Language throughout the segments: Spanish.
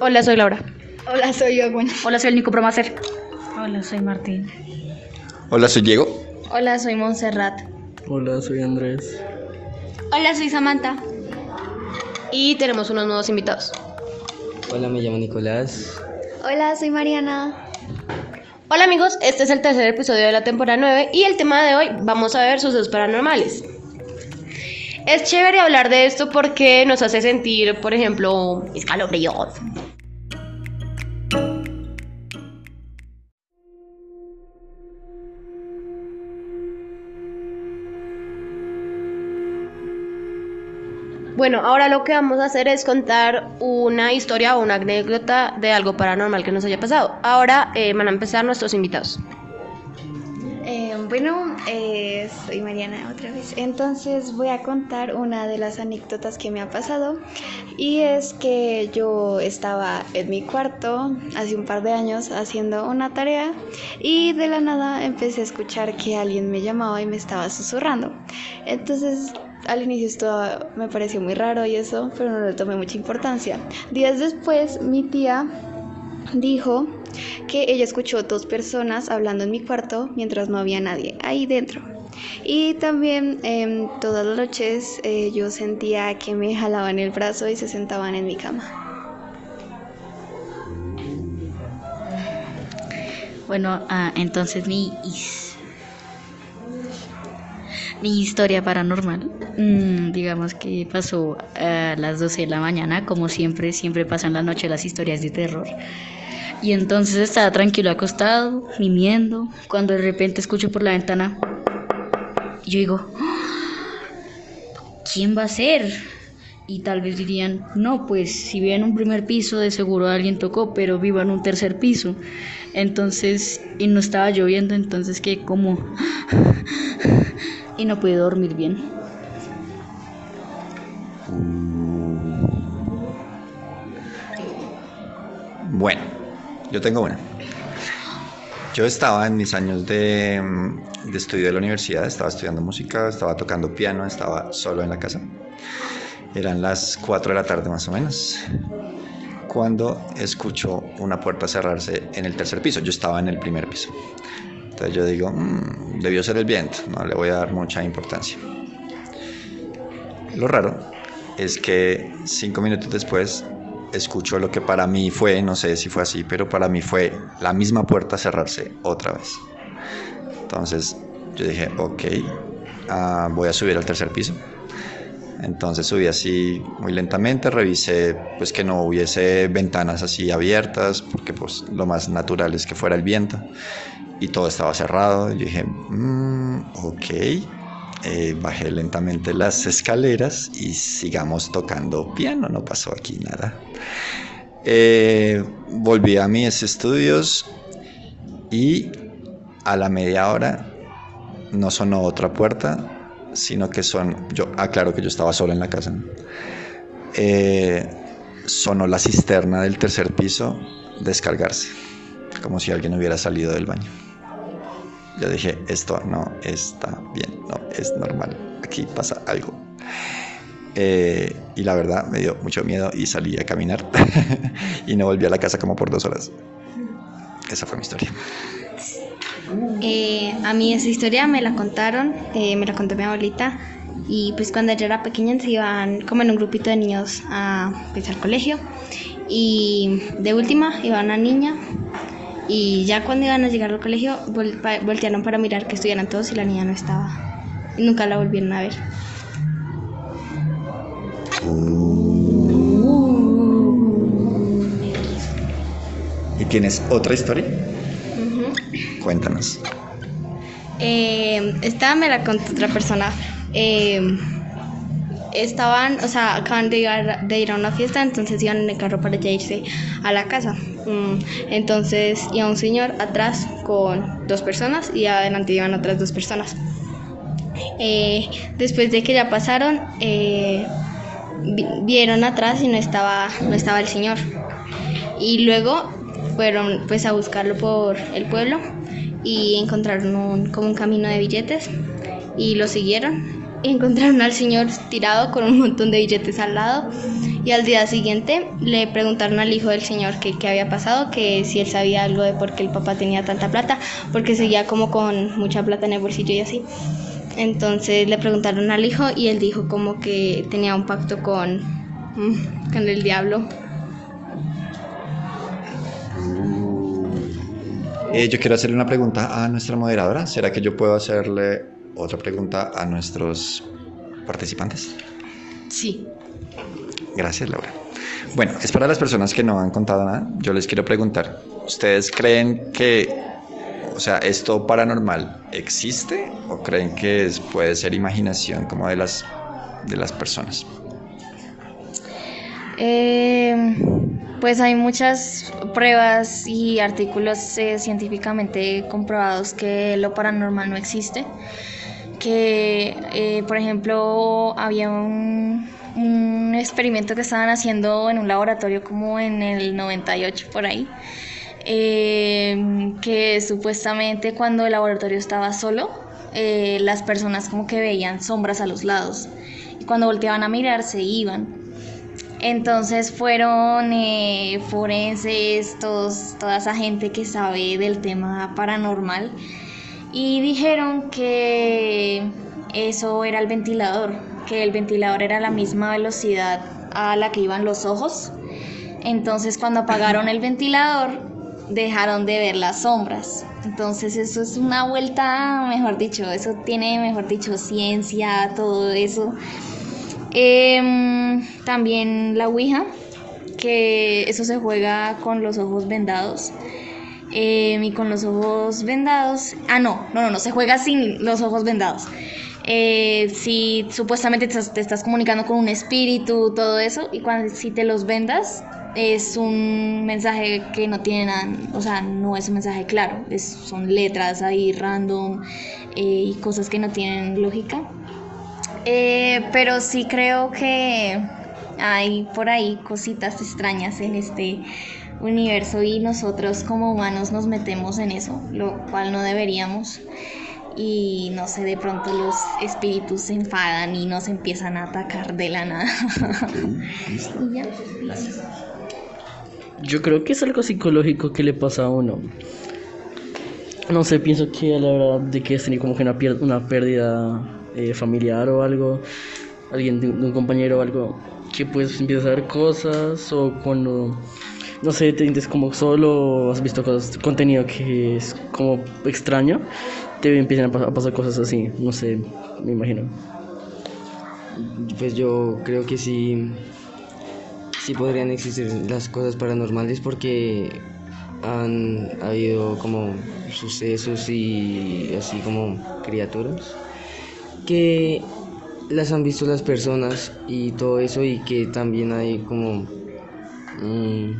Hola, soy Laura. Hola, soy yo, bueno. Hola, soy el Nico Promacer. Hola, soy Martín. Hola, soy Diego. Hola, soy Montserrat. Hola, soy Andrés. Hola, soy Samantha. Y tenemos unos nuevos invitados. Hola, me llamo Nicolás. Hola, soy Mariana. Hola amigos, este es el tercer episodio de la temporada 9 y el tema de hoy vamos a ver sucesos paranormales. Es chévere hablar de esto porque nos hace sentir, por ejemplo, escalofríos. Bueno, ahora lo que vamos a hacer es contar una historia o una anécdota de algo paranormal que nos haya pasado. Ahora eh, van a empezar nuestros invitados. Eh, bueno, eh, soy Mariana otra vez. Entonces voy a contar una de las anécdotas que me ha pasado. Y es que yo estaba en mi cuarto hace un par de años haciendo una tarea y de la nada empecé a escuchar que alguien me llamaba y me estaba susurrando. Entonces al inicio esto me pareció muy raro y eso, pero no le tomé mucha importancia. Días después mi tía dijo que ella escuchó dos personas hablando en mi cuarto mientras no había nadie ahí dentro. Y también em, todas las noches eh, yo sentía que me jalaban el brazo y se sentaban en mi cama. Bueno, ah, entonces mi, mi historia paranormal, mm, digamos que pasó a las 12 de la mañana, como siempre, siempre pasan la noche las historias de terror. Y entonces estaba tranquilo acostado, gimiendo, cuando de repente escucho por la ventana, yo digo, "¡Ah! ¿quién va a ser? Y tal vez dirían, no, pues si vive en un primer piso, de seguro alguien tocó, pero vivo en un tercer piso. Entonces, y no estaba lloviendo, entonces que como... y no pude dormir bien. Bueno, yo tengo una. Yo estaba en mis años de, de estudio de la universidad, estaba estudiando música, estaba tocando piano, estaba solo en la casa. Eran las 4 de la tarde más o menos, cuando escucho una puerta cerrarse en el tercer piso. Yo estaba en el primer piso. Entonces yo digo, "Mm, debió ser el viento, no le voy a dar mucha importancia. Lo raro es que cinco minutos después escucho lo que para mí fue, no sé si fue así, pero para mí fue la misma puerta cerrarse otra vez. Entonces yo dije, ok, ah, voy a subir al tercer piso. Entonces subí así muy lentamente, revisé pues que no hubiese ventanas así abiertas, porque pues lo más natural es que fuera el viento y todo estaba cerrado. Yo dije, "Mm, ok, Eh, bajé lentamente las escaleras y sigamos tocando piano, no pasó aquí nada. Eh, volví a mis estudios y a la media hora no sonó otra puerta, sino que son, yo aclaro que yo estaba solo en la casa. Eh, sonó la cisterna del tercer piso descargarse, como si alguien hubiera salido del baño. Yo dije, esto no está bien, no es normal, aquí pasa algo. Eh, y la verdad me dio mucho miedo y salí a caminar y no volví a la casa como por dos horas. Esa fue mi historia. Eh, a mí esa historia me la contaron, eh, me la contó mi abuelita. Y pues cuando yo era pequeña se iban como en un grupito de niños a, pues, al colegio. Y de última iba una niña. Y ya cuando iban a llegar al colegio voltearon para mirar que estuvieran todos y la niña no estaba. Y nunca la volvieron a ver. ¿Y tienes otra historia? Cuéntanos. Eh, esta me la contó otra persona. Eh, estaban, o sea, acaban de, de ir a una fiesta, entonces iban en el carro para ya irse a la casa. Mm, entonces iba un señor atrás con dos personas y adelante iban otras dos personas. Eh, después de que ya pasaron, eh, vi- vieron atrás y no estaba, no estaba el señor. Y luego fueron pues a buscarlo por el pueblo y encontraron un, como un camino de billetes y lo siguieron y encontraron al señor tirado con un montón de billetes al lado Y al día siguiente le preguntaron al hijo del señor qué había pasado, que si él sabía algo de por qué el papá tenía tanta plata, porque seguía como con mucha plata en el bolsillo y así. Entonces le preguntaron al hijo y él dijo como que tenía un pacto con, con el diablo. Eh, yo quiero hacerle una pregunta a nuestra moderadora. ¿Será que yo puedo hacerle otra pregunta a nuestros participantes? Sí. Gracias, Laura. Bueno, es para las personas que no han contado nada. Yo les quiero preguntar, ¿ustedes creen que, o sea, esto paranormal existe o creen que es- puede ser imaginación como de las, de las personas? Eh, pues hay muchas pruebas y artículos eh, científicamente comprobados que lo paranormal no existe. Que, eh, por ejemplo, había un, experimento que estaban haciendo en un laboratorio como en el 98 por ahí. eh, que supuestamente cuando el laboratorio estaba solo, eh, las personas como que veían sombras a los lados. Y cuando volteaban a mirar se iban. Entonces fueron eh, forenses, todos, toda esa gente que sabe del tema paranormal y dijeron que eso era el ventilador, que el ventilador era la misma velocidad a la que iban los ojos. Entonces cuando apagaron el ventilador dejaron de ver las sombras. Entonces eso es una vuelta, mejor dicho, eso tiene, mejor dicho, ciencia, todo eso. Em, también la Ouija, que eso se juega con los ojos vendados. Em, y con los ojos vendados. Ah, no, no, no, no, se juega sin los ojos vendados. Eh, si supuestamente te te estás comunicando con un espíritu, todo eso, y cuando si te los vendas, es un mensaje que no tiene nada, o sea, no es un mensaje claro, son letras ahí random eh, y cosas que no tienen lógica. Eh, pero sí creo que hay por ahí cositas extrañas en este universo y nosotros como humanos nos metemos en eso, lo cual no deberíamos. Y no sé, de pronto los espíritus se enfadan y nos empiezan a atacar de la nada. Y ya. Yo creo que es algo psicológico que le pasa a uno. No sé, pienso que a la hora de que tenido como que una, una pérdida eh, familiar o algo, alguien de, un compañero o algo, que pues empiezas a ver cosas o cuando, no sé, te sientes como solo has visto cosas, contenido que es como extraño, te empiezan a, a pasar cosas así, no sé, me imagino. Pues yo creo que sí, sí podrían existir las cosas paranormales porque han habido como sucesos y así como criaturas que las han visto las personas y todo eso y que también hay como mm,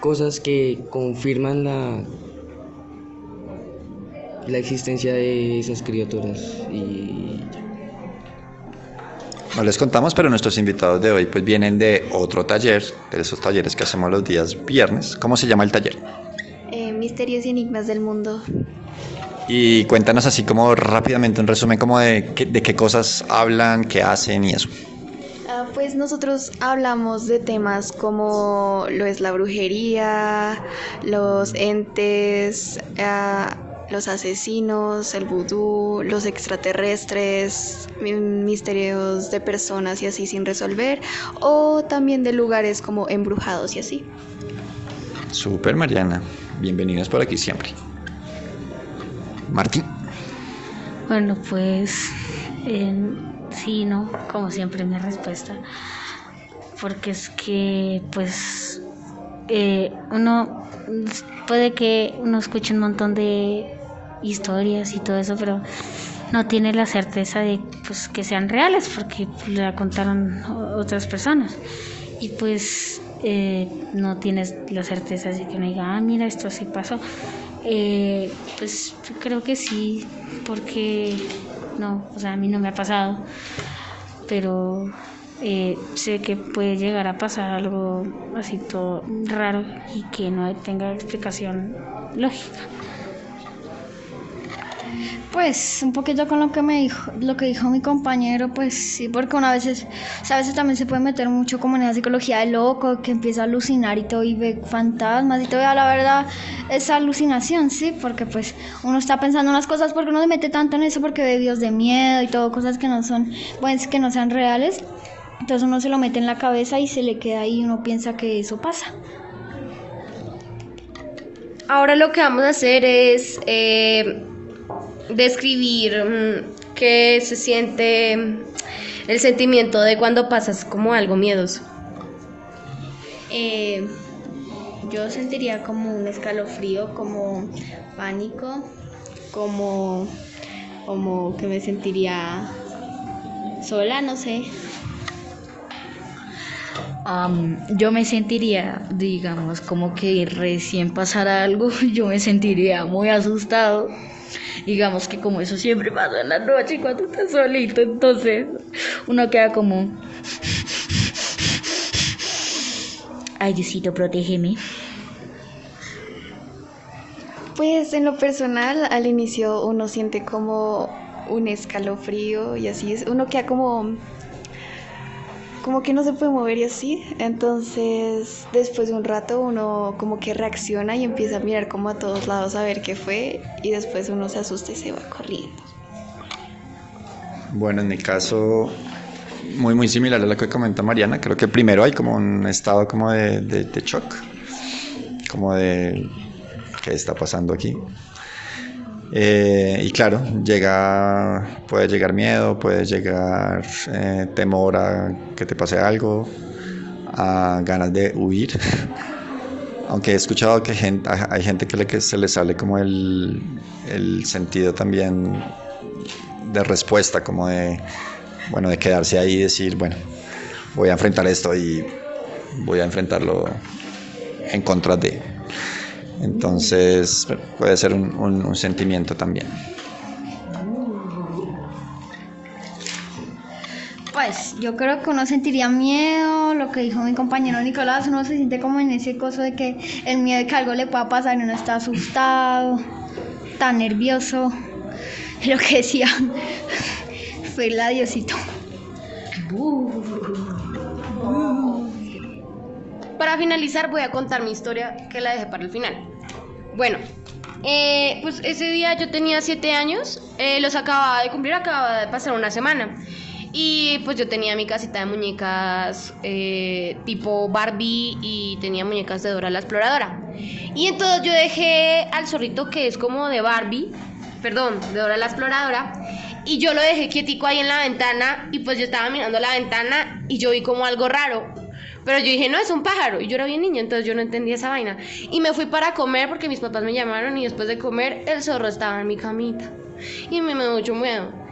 cosas que confirman la la existencia de esas criaturas y No les contamos, pero nuestros invitados de hoy pues vienen de otro taller, de esos talleres que hacemos los días viernes. ¿Cómo se llama el taller? Eh, misterios y enigmas del mundo. Y cuéntanos así como rápidamente un resumen como de, qué- de qué cosas hablan, qué hacen y eso. Ah, pues nosotros hablamos de temas como lo es la brujería, los entes, ah, los asesinos, el vudú, los extraterrestres, mi- misterios de personas y así sin resolver, o también de lugares como embrujados y así. Super Mariana, bienvenidos por aquí siempre. Martín. Bueno, pues eh, sí, no, como siempre mi respuesta. Porque es que, pues, eh, uno puede que uno escuche un montón de historias y todo eso, pero no tiene la certeza de pues, que sean reales porque la contaron otras personas. Y pues eh, no tienes la certeza de que uno diga, ah, mira, esto sí pasó. Eh, pues creo que sí, porque no, o sea, a mí no me ha pasado, pero eh, sé que puede llegar a pasar algo así todo raro y que no tenga explicación lógica. Pues un poquito con lo que me dijo, lo que dijo mi compañero, pues sí, porque una vez, es- o sea, a veces también se puede meter mucho como en esa psicología de loco, que empieza a alucinar y todo y ve fantasmas y todo, la verdad es alucinación, sí, porque pues uno está pensando unas cosas porque uno se mete tanto en eso porque ve videos de miedo y todo, cosas que no son, pues que no sean reales, entonces uno se lo mete en la cabeza y se le queda ahí y uno piensa que eso pasa. Ahora lo que vamos a hacer es eh, describir mm, qué se siente mm, el sentimiento de cuando pasas como algo miedoso. Eh, yo sentiría como un escalofrío, como pánico, como, como que me sentiría sola, no sé. Am, yo me sentiría, digamos, como que recién pasara algo, yo me sentiría muy asustado. Digamos que como eso siempre pasa en la noche cuando estás solito, entonces uno queda como... Ay, Diosito, protégeme. Pues en lo personal, al inicio uno siente como un escalofrío y así es. Uno queda como como que no se puede mover y así. Entonces, después de un rato uno como que reacciona y empieza a mirar como a todos lados a ver qué fue y después uno se asusta y se va corriendo. Bueno, en mi caso, muy muy similar a lo que comenta Mariana, creo que primero hay como un estado como de, de, de shock, como de qué está pasando aquí. Eh, y claro, llega, puede llegar miedo, puede llegar eh, temor a que te pase algo, a ganas de huir. Aunque he escuchado que gente, hay gente que, se le sale como el, el sentido también de respuesta, como de, bueno, de quedarse ahí y decir, bueno, voy a enfrentar esto y voy a enfrentarlo en contra de. Entonces puede ser un, un, un sentimiento también. Pues yo creo que uno sentiría miedo, lo que dijo mi compañero Nicolás, uno se siente como en ese coso de que el miedo de que algo le pueda pasar y uno está asustado, tan nervioso. Lo que decía fue el adiosito. Para finalizar voy a contar mi historia que la dejé para el final. Bueno, eh, pues ese día yo tenía 7 años, eh, los acababa de cumplir, acababa de pasar una semana. Y pues yo tenía mi casita de muñecas eh, tipo Barbie y tenía muñecas de Dora la Exploradora. Y entonces yo dejé al zorrito que es como de Barbie, perdón, de Dora la Exploradora. Y yo lo dejé quietico ahí en la ventana y pues yo estaba mirando la ventana y yo vi como algo raro. Pero yo dije, no, es un pájaro. Y yo era bien niña, entonces yo no entendía esa vaina. Y me fui para comer porque mis papás me llamaron y después de comer el zorro estaba en mi camita. Y me dio mucho miedo.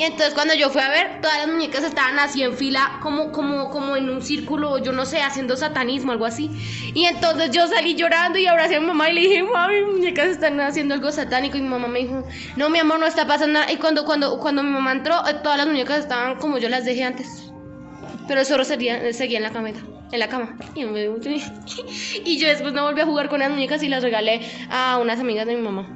Y entonces cuando yo fui a ver, todas las muñecas estaban así en fila, como, como, como en un círculo, yo no sé, haciendo satanismo, algo así. Y entonces yo salí llorando y abracé a mi mamá y le dije, mami, mis muñecas están haciendo algo satánico. Y mi mamá me dijo, no, mi amor, no está pasando nada. Y cuando, cuando, cuando mi mamá entró, eh, todas las muñecas estaban como yo las dejé antes. Pero el zorro seguía, seguía en la cameta, en la cama. Y, yo después no volví a jugar con las muñecas y las regalé a unas amigas de mi mamá.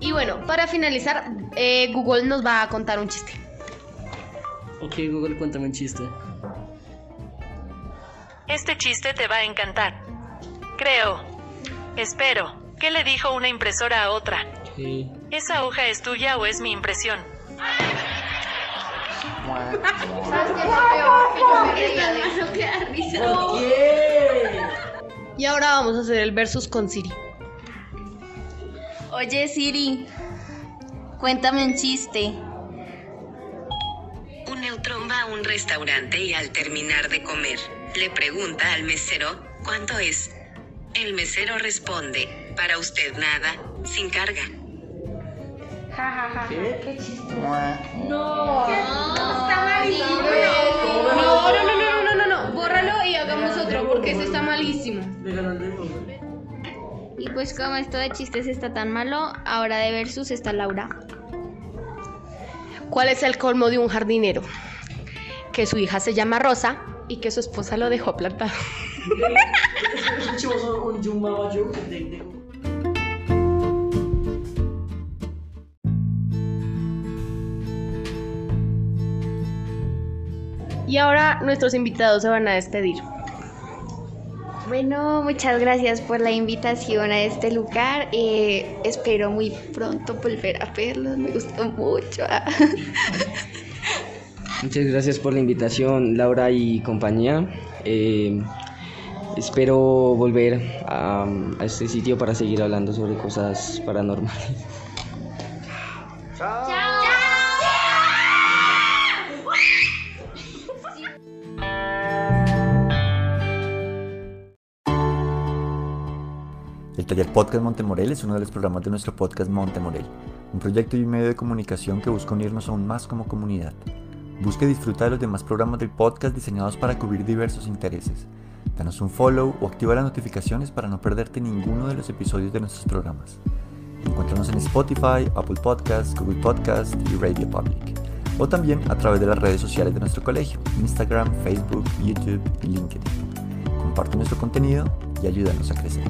Y bueno, para finalizar, eh, Google nos va a contar un chiste. Ok, Google, cuéntame un chiste. Este chiste te va a encantar. Creo. Espero. ¿Qué le dijo una impresora a otra? ¿Qué? ¿Esa hoja es tuya o es mi impresión? Y ahora vamos a hacer el versus con Siri. Oye Siri, cuéntame un chiste. Un neutrón va a un restaurante y al terminar de comer, le pregunta al mesero, ¿cuánto es? El mesero responde, para usted nada, sin carga. No, no, no, no, no, no, no, bórralo y hagamos otro porque ese está malísimo. Y pues como esto de chistes está tan malo, ahora de versus está Laura. ¿Cuál es el colmo de un jardinero? Que su hija se llama Rosa y que su esposa lo dejó plantado. Y ahora nuestros invitados se van a despedir. Bueno, muchas gracias por la invitación a este lugar. Eh, espero muy pronto volver a verlos. Me gustó mucho. Muchas gracias por la invitación, Laura y compañía. Eh, espero volver a, a este sitio para seguir hablando sobre cosas paranormales. El taller Podcast Montemorel es uno de los programas de nuestro podcast Montemorel, un proyecto y un medio de comunicación que busca unirnos aún más como comunidad. Busca y disfruta de los demás programas del podcast diseñados para cubrir diversos intereses. Danos un follow o activa las notificaciones para no perderte ninguno de los episodios de nuestros programas. Encuéntranos en Spotify, Apple Podcasts, Google Podcasts y Radio Public. O también a través de las redes sociales de nuestro colegio, Instagram, Facebook, YouTube y LinkedIn. Comparte nuestro contenido y ayúdanos a crecer.